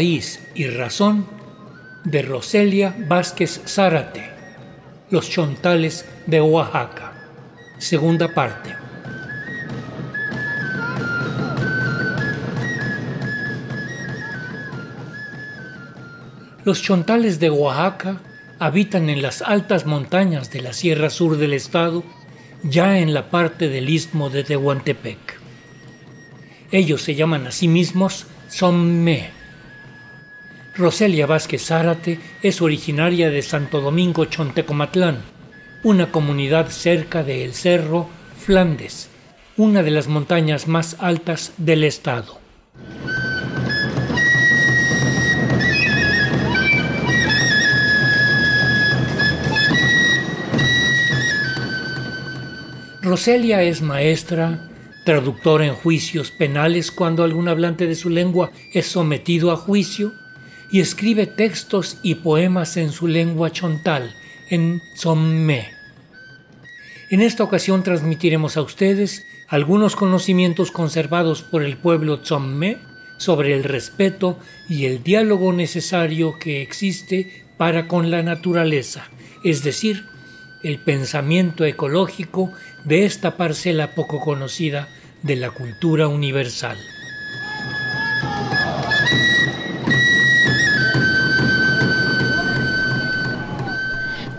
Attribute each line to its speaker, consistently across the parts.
Speaker 1: y razón de Roselia Vázquez Zárate, Los Chontales de Oaxaca. Segunda parte. Los chontales de Oaxaca habitan en las altas montañas de la Sierra Sur del estado, ya en la parte del istmo de Tehuantepec. Ellos se llaman a sí mismos Tzomme. Roselia Vázquez Zárate es originaria de Santo Domingo Chontecomatlán, una comunidad cerca de El Cerro, Flandes, una de las montañas más altas del estado. Roselia es maestra, traductora en juicios penales cuando algún hablante de su lengua es sometido a juicio, y escribe textos y poemas en su lengua chontal, en Tzommé. En esta ocasión transmitiremos a ustedes algunos conocimientos conservados por el pueblo Tzommé sobre el respeto y el diálogo necesario que existe para con la naturaleza, es decir, el pensamiento ecológico de esta parcela poco conocida de la cultura universal.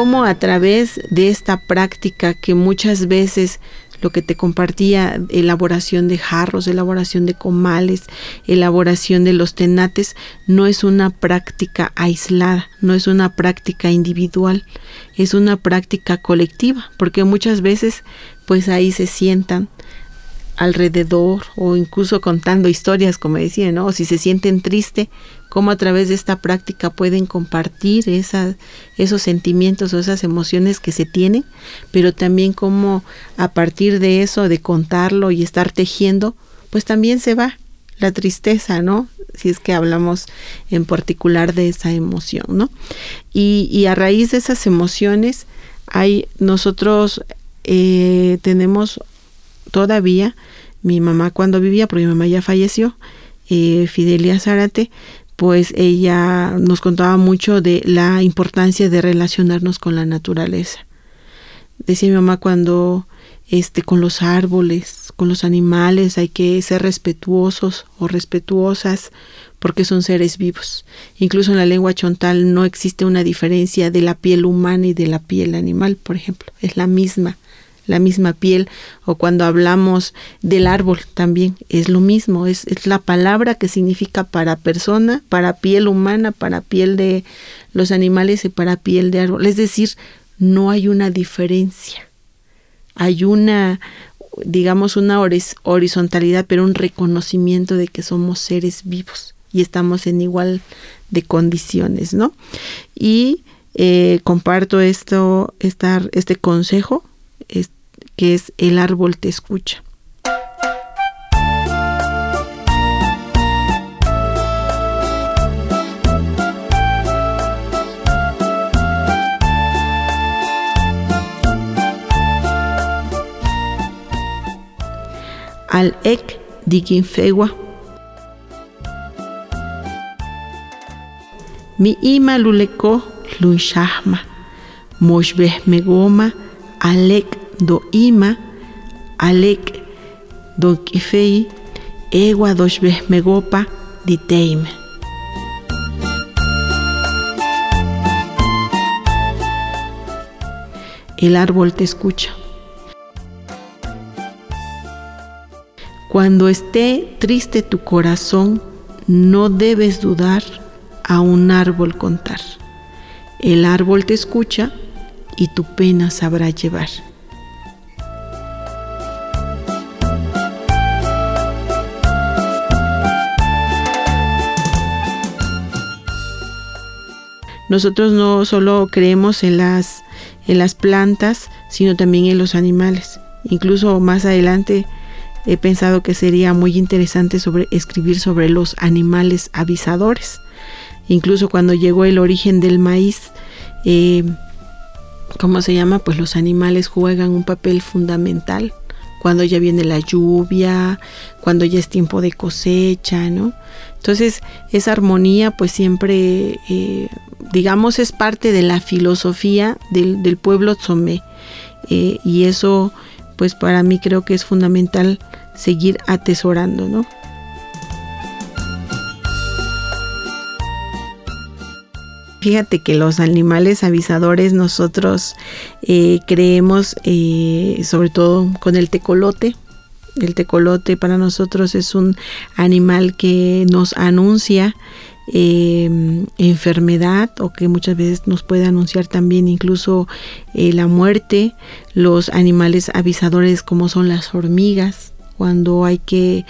Speaker 2: Cómo a través de esta práctica que muchas veces lo que te compartía, elaboración de jarros, elaboración de comales, elaboración de los tenates, no es una práctica aislada, no es una práctica individual, es una práctica colectiva, porque muchas veces pues ahí se sientan alrededor o incluso contando historias, como decía, ¿no? O si se sienten tristes, cómo a través de esta práctica pueden compartir esos sentimientos o esas emociones que se tienen, pero también cómo a partir de eso, de contarlo y estar tejiendo, pues también se va la tristeza, ¿no? Si es que hablamos en particular de esa emoción, ¿no? Y, a raíz de esas emociones, hay nosotros eh, tenemos todavía mi mamá cuando vivía, porque mi mamá ya falleció, eh, Fidelia Zárate, pues ella nos contaba mucho de la importancia de relacionarnos con la naturaleza. Decía mi mamá cuando este con los árboles, con los animales hay que ser respetuosos o respetuosas porque son seres vivos. Incluso en la lengua chontal no existe una diferencia de la piel humana y de la piel animal, por ejemplo, es la misma la misma piel o cuando hablamos del árbol también es lo mismo, es, es la palabra que significa para persona, para piel humana, para piel de los animales y para piel de árbol. Es decir, no hay una diferencia. Hay una, digamos, una horizontalidad, pero un reconocimiento de que somos seres vivos y estamos en igual de condiciones, ¿no? Y eh, comparto esto, este consejo, que es El árbol te escucha. al ek dikinfewa. Mi ima luleko lunshahma, moshbeh megoma, alek do ima alek do kifei ewa doshbeh megopa diteime. El árbol te escucha. Cuando esté triste tu corazón, no debes dudar a un árbol contar. El árbol te escucha y tu pena sabrá llevar. Nosotros no solo creemos en las, en las plantas, sino también en los animales. Incluso más adelante he pensado que sería muy interesante sobre, escribir sobre los animales avisadores. Incluso cuando llegó el origen del maíz, eh, ¿cómo se llama? Pues los animales juegan un papel fundamental cuando ya viene la lluvia, cuando ya es tiempo de cosecha, ¿no? Entonces, esa armonía pues siempre, eh, digamos, es parte de la filosofía del, pueblo Tzomé. Eh, y eso, pues para mí creo que es fundamental seguir atesorando, ¿no? Fíjate que los animales avisadores nosotros eh, creemos, sobre todo con el tecolote, el tecolote para nosotros es un animal que nos anuncia em, enfermedad o que muchas veces nos puede anunciar también incluso eh, la muerte. Los animales avisadores como son las hormigas, cuando hay que,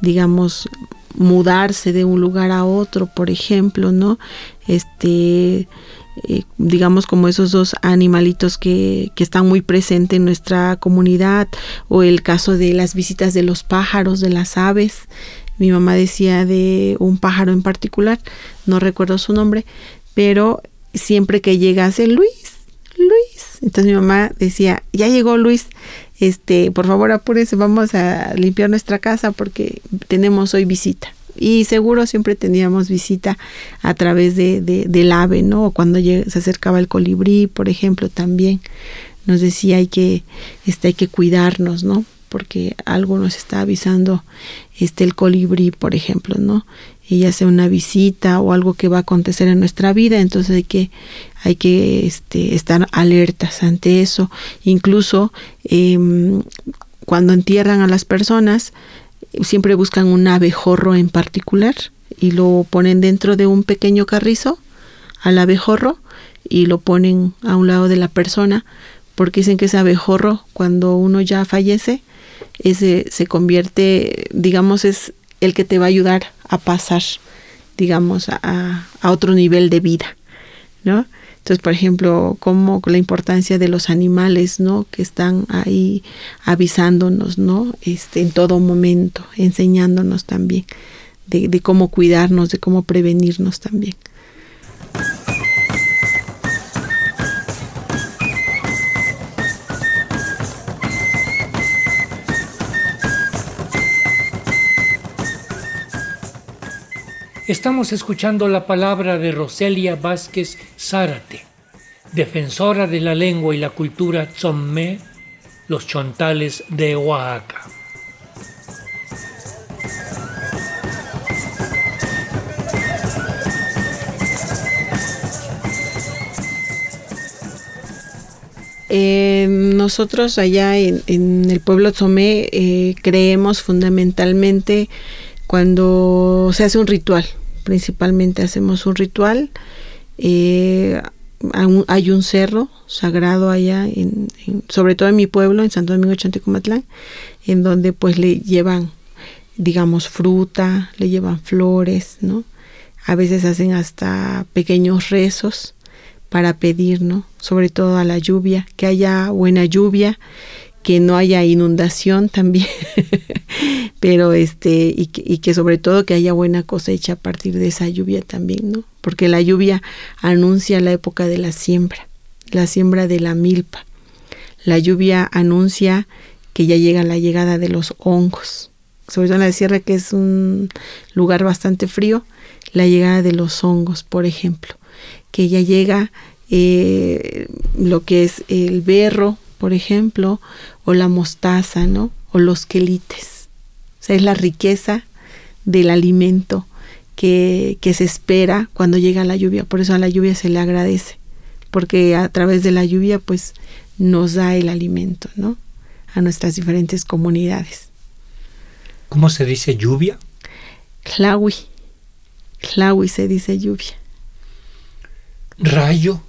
Speaker 2: digamos, mudarse de un lugar a otro, por ejemplo, ¿no? Este eh, digamos como esos dos animalitos que, que, están muy presentes en nuestra comunidad o el caso de las visitas de los pájaros, de las aves. Mi mamá decía de un pájaro en particular, no recuerdo su nombre, pero siempre que llegase Luis, Luis, entonces mi mamá decía, ya llegó Luis, este, por favor apúrese, vamos a limpiar nuestra casa porque tenemos hoy visita y seguro siempre teníamos visita a través de, del ave, ¿no? O cuando se acercaba el colibrí, por ejemplo, también nos decía hay que, este, hay que cuidarnos, ¿no? Porque algo nos está avisando este, el colibrí, por ejemplo, ¿no? Y sea una visita o algo que va a acontecer en nuestra vida, entonces hay que, hay que este, estar alertas ante eso. Incluso em, cuando entierran a las personas, siempre buscan un abejorro en particular y lo ponen dentro de un pequeño carrizo al abejorro y lo ponen a un lado de la persona porque dicen que ese abejorro cuando uno ya fallece ese se convierte digamos es el que te va a ayudar a pasar digamos a, a otro nivel de vida ¿no? Entonces, por ejemplo, como la importancia de los animales, ¿no? Que están ahí avisándonos, ¿no? Este, en todo momento, enseñándonos también de, de cómo cuidarnos, de cómo prevenirnos también.
Speaker 1: Estamos escuchando la palabra de Roselia Vázquez Zárate, defensora de la lengua y la cultura tzomé, los chontales de Oaxaca.
Speaker 2: Eh, nosotros allá en, el pueblo tzomé eh, creemos fundamentalmente cuando se hace un ritual, principalmente hacemos un ritual, eh, hay un cerro sagrado allá, en, sobre todo en mi pueblo, en Santo Domingo Chanticomatlán, en donde pues le llevan, digamos, fruta, le llevan flores, ¿no? A veces hacen hasta pequeños rezos para pedir, ¿no? Sobre todo a la lluvia, que haya buena lluvia que no haya inundación también, pero este, y que, y que, sobre todo que haya buena cosecha a partir de esa lluvia también, ¿no? Porque la lluvia anuncia la época de la siembra, la siembra de la milpa. La lluvia anuncia que ya llega la llegada de los hongos, sobre todo en la sierra que es un lugar bastante frío, la llegada de los hongos, por ejemplo, que ya llega eh, lo que es el berro, por ejemplo, o la mostaza, ¿no? O los quelites. O sea, es la riqueza del alimento que, que se espera cuando llega la lluvia. Por eso a la lluvia se le agradece, porque a través de la lluvia, pues, nos da el alimento, ¿no? A nuestras diferentes comunidades.
Speaker 1: ¿Cómo se dice lluvia?
Speaker 2: Clawi. Clawi se dice lluvia.
Speaker 1: Rayo.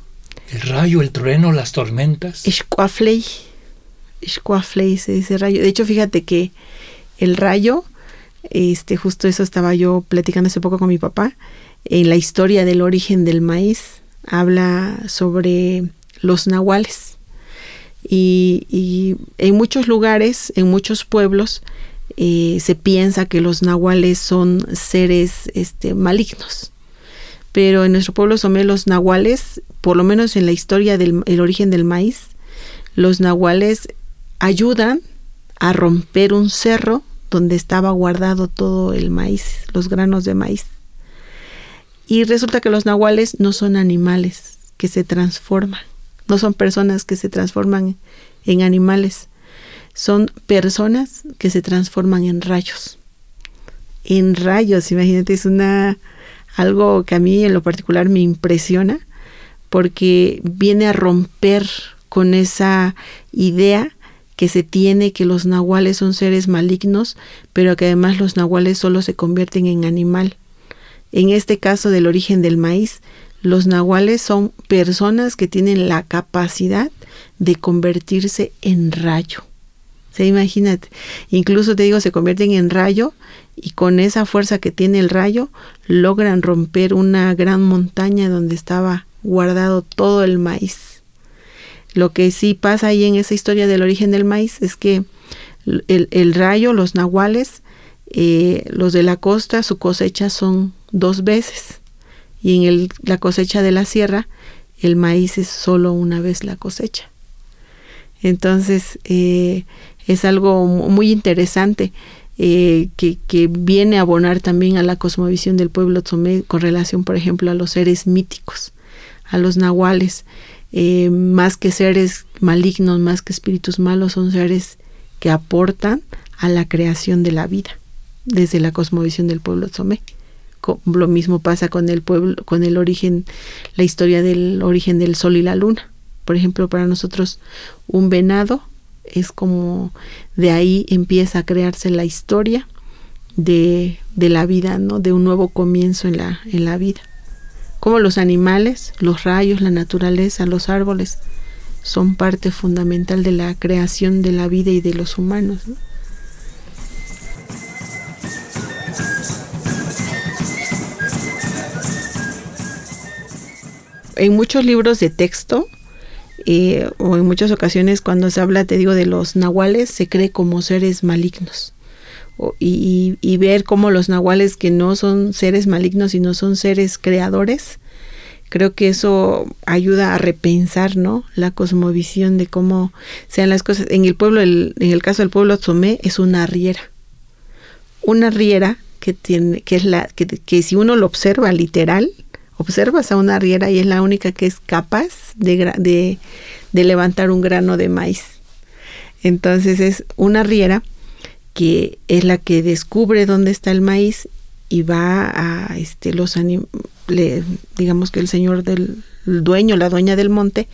Speaker 1: El rayo, el trueno, las tormentas.
Speaker 2: Ishquafley. Ishquafley se dice rayo. De hecho, fíjate que el rayo, este, justo eso estaba yo platicando hace poco con mi papá, en la historia del origen del maíz, habla sobre los nahuales. Y, en muchos lugares, en muchos pueblos, eh, se piensa que los nahuales son seres este, malignos pero en nuestro pueblo somé los nahuales, por lo menos en la historia del origen del maíz, los nahuales ayudan a romper un cerro donde estaba guardado todo el maíz, los granos de maíz. Y resulta que los nahuales no son animales que se transforman, no son personas que se transforman en animales, son personas que se transforman en rayos. En rayos, imagínate, es una algo que a mí en lo particular me impresiona porque viene a romper con esa idea que se tiene que los nahuales son seres malignos, pero que además los nahuales solo se convierten en animal. En este caso del origen del maíz, los nahuales son personas que tienen la capacidad de convertirse en rayo. Se imagínate, incluso te digo, se convierten en rayo y con esa fuerza que tiene el rayo logran romper una gran montaña donde estaba guardado todo el maíz. Lo que sí pasa ahí en esa historia del origen del maíz es que el, rayo, los nahuales, eh, los de la costa, su cosecha son dos veces. Y en el, la cosecha de la sierra, el maíz es solo una vez la cosecha. Entonces, eh, es algo muy interesante eh, que, que, viene a abonar también a la cosmovisión del pueblo Tzomé con relación, por ejemplo, a los seres míticos, a los nahuales. Eh, más que seres malignos, más que espíritus malos, son seres que aportan a la creación de la vida desde la cosmovisión del pueblo Tzomé. Lo mismo pasa con el pueblo, con el origen, la historia del origen del sol y la luna. Por ejemplo, para nosotros un venado es como de ahí empieza a crearse la historia de, de, la vida, ¿no? De un nuevo comienzo en la, en la vida. Como los animales, los rayos, la naturaleza, los árboles son parte fundamental de la creación de la vida y de los humanos. En muchos libros de texto eh, o en muchas ocasiones cuando se habla, te digo, de los nahuales, se cree como seres malignos. y, ver cómo los nahuales que no son seres malignos, sino son seres creadores, creo que eso ayuda a repensar, ¿no? La cosmovisión de cómo sean las cosas. En el pueblo, en el caso del pueblo Tzomé, es una riera. Una riera que tiene, que es la, que, que si uno lo observa literal, observas a una riera y es la única que es capaz de, de, levantar un grano de maíz. Entonces es una riera que es la que descubre dónde está el maíz y va a este los le, digamos que el señor del dueño, la dueña del monte,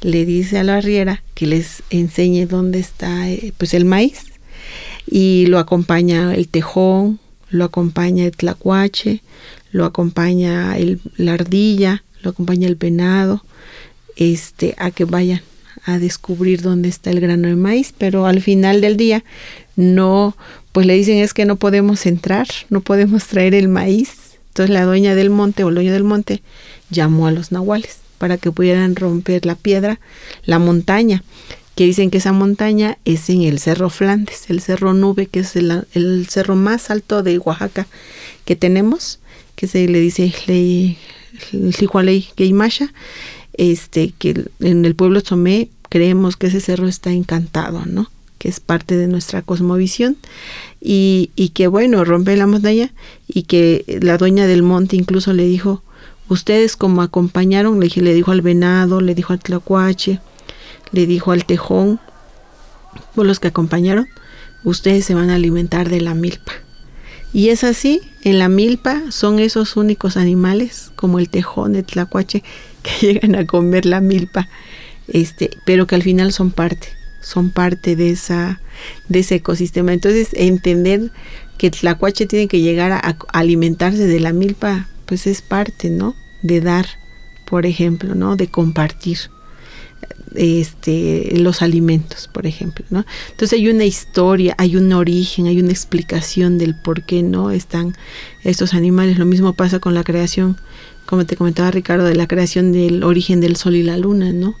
Speaker 2: le dice a la riera que les enseñe dónde está eh, pues el maíz y lo acompaña el tejón, lo acompaña el tlacuache, lo acompaña el, la ardilla, lo acompaña el venado, este, a que vayan a descubrir dónde está el grano de maíz, pero al final del día no, pues le dicen es que no podemos entrar, no podemos traer el maíz. Entonces la dueña del monte o el dueño del monte llamó a los nahuales para que pudieran romper la piedra, la montaña, que dicen que esa montaña es en el Cerro Flandes, el Cerro Nube, que es el, el cerro más alto de Oaxaca que tenemos que se le dice Lihualei Geimasha, este, que en el pueblo Tomé creemos que ese cerro está encantado, ¿no? que es parte de nuestra cosmovisión y, y que bueno, rompe la montaña y que la dueña del monte incluso le dijo, ustedes como acompañaron, le, le dijo al venado, le dijo al tlacuache, le dijo al tejón, por los que acompañaron, ustedes se van a alimentar de la milpa. Y es así, en la milpa son esos únicos animales, como el tejón, el tlacuache, que llegan a comer la milpa, este, pero que al final son parte, son parte de esa, de ese ecosistema. Entonces, entender que el tlacuache tiene que llegar a alimentarse de la milpa, pues es parte, ¿no? De dar, por ejemplo, ¿no? De compartir este, los alimentos, por ejemplo, ¿no? Entonces hay una historia, hay un origen, hay una explicación del por qué no están estos animales. Lo mismo pasa con la creación, como te comentaba Ricardo, de la creación del origen del sol y la luna, ¿no?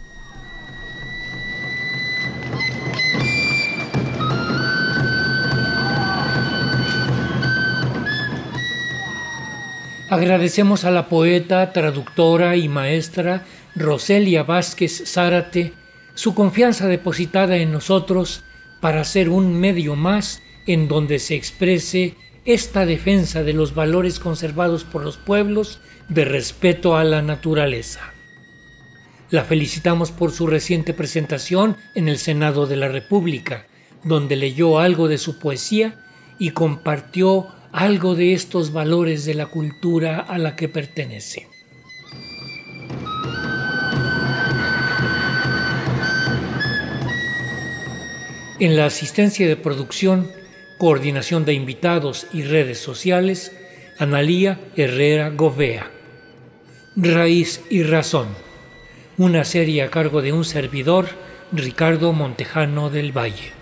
Speaker 1: Agradecemos a la poeta, traductora y maestra Roselia Vázquez Zárate su confianza depositada en nosotros para ser un medio más en donde se exprese esta defensa de los valores conservados por los pueblos de respeto a la naturaleza. La felicitamos por su reciente presentación en el Senado de la República, donde leyó algo de su poesía y compartió algo de estos valores de la cultura a la que pertenece. En la asistencia de producción, coordinación de invitados y redes sociales, Analía Herrera Govea. Raíz y Razón. Una serie a cargo de un servidor, Ricardo Montejano del Valle.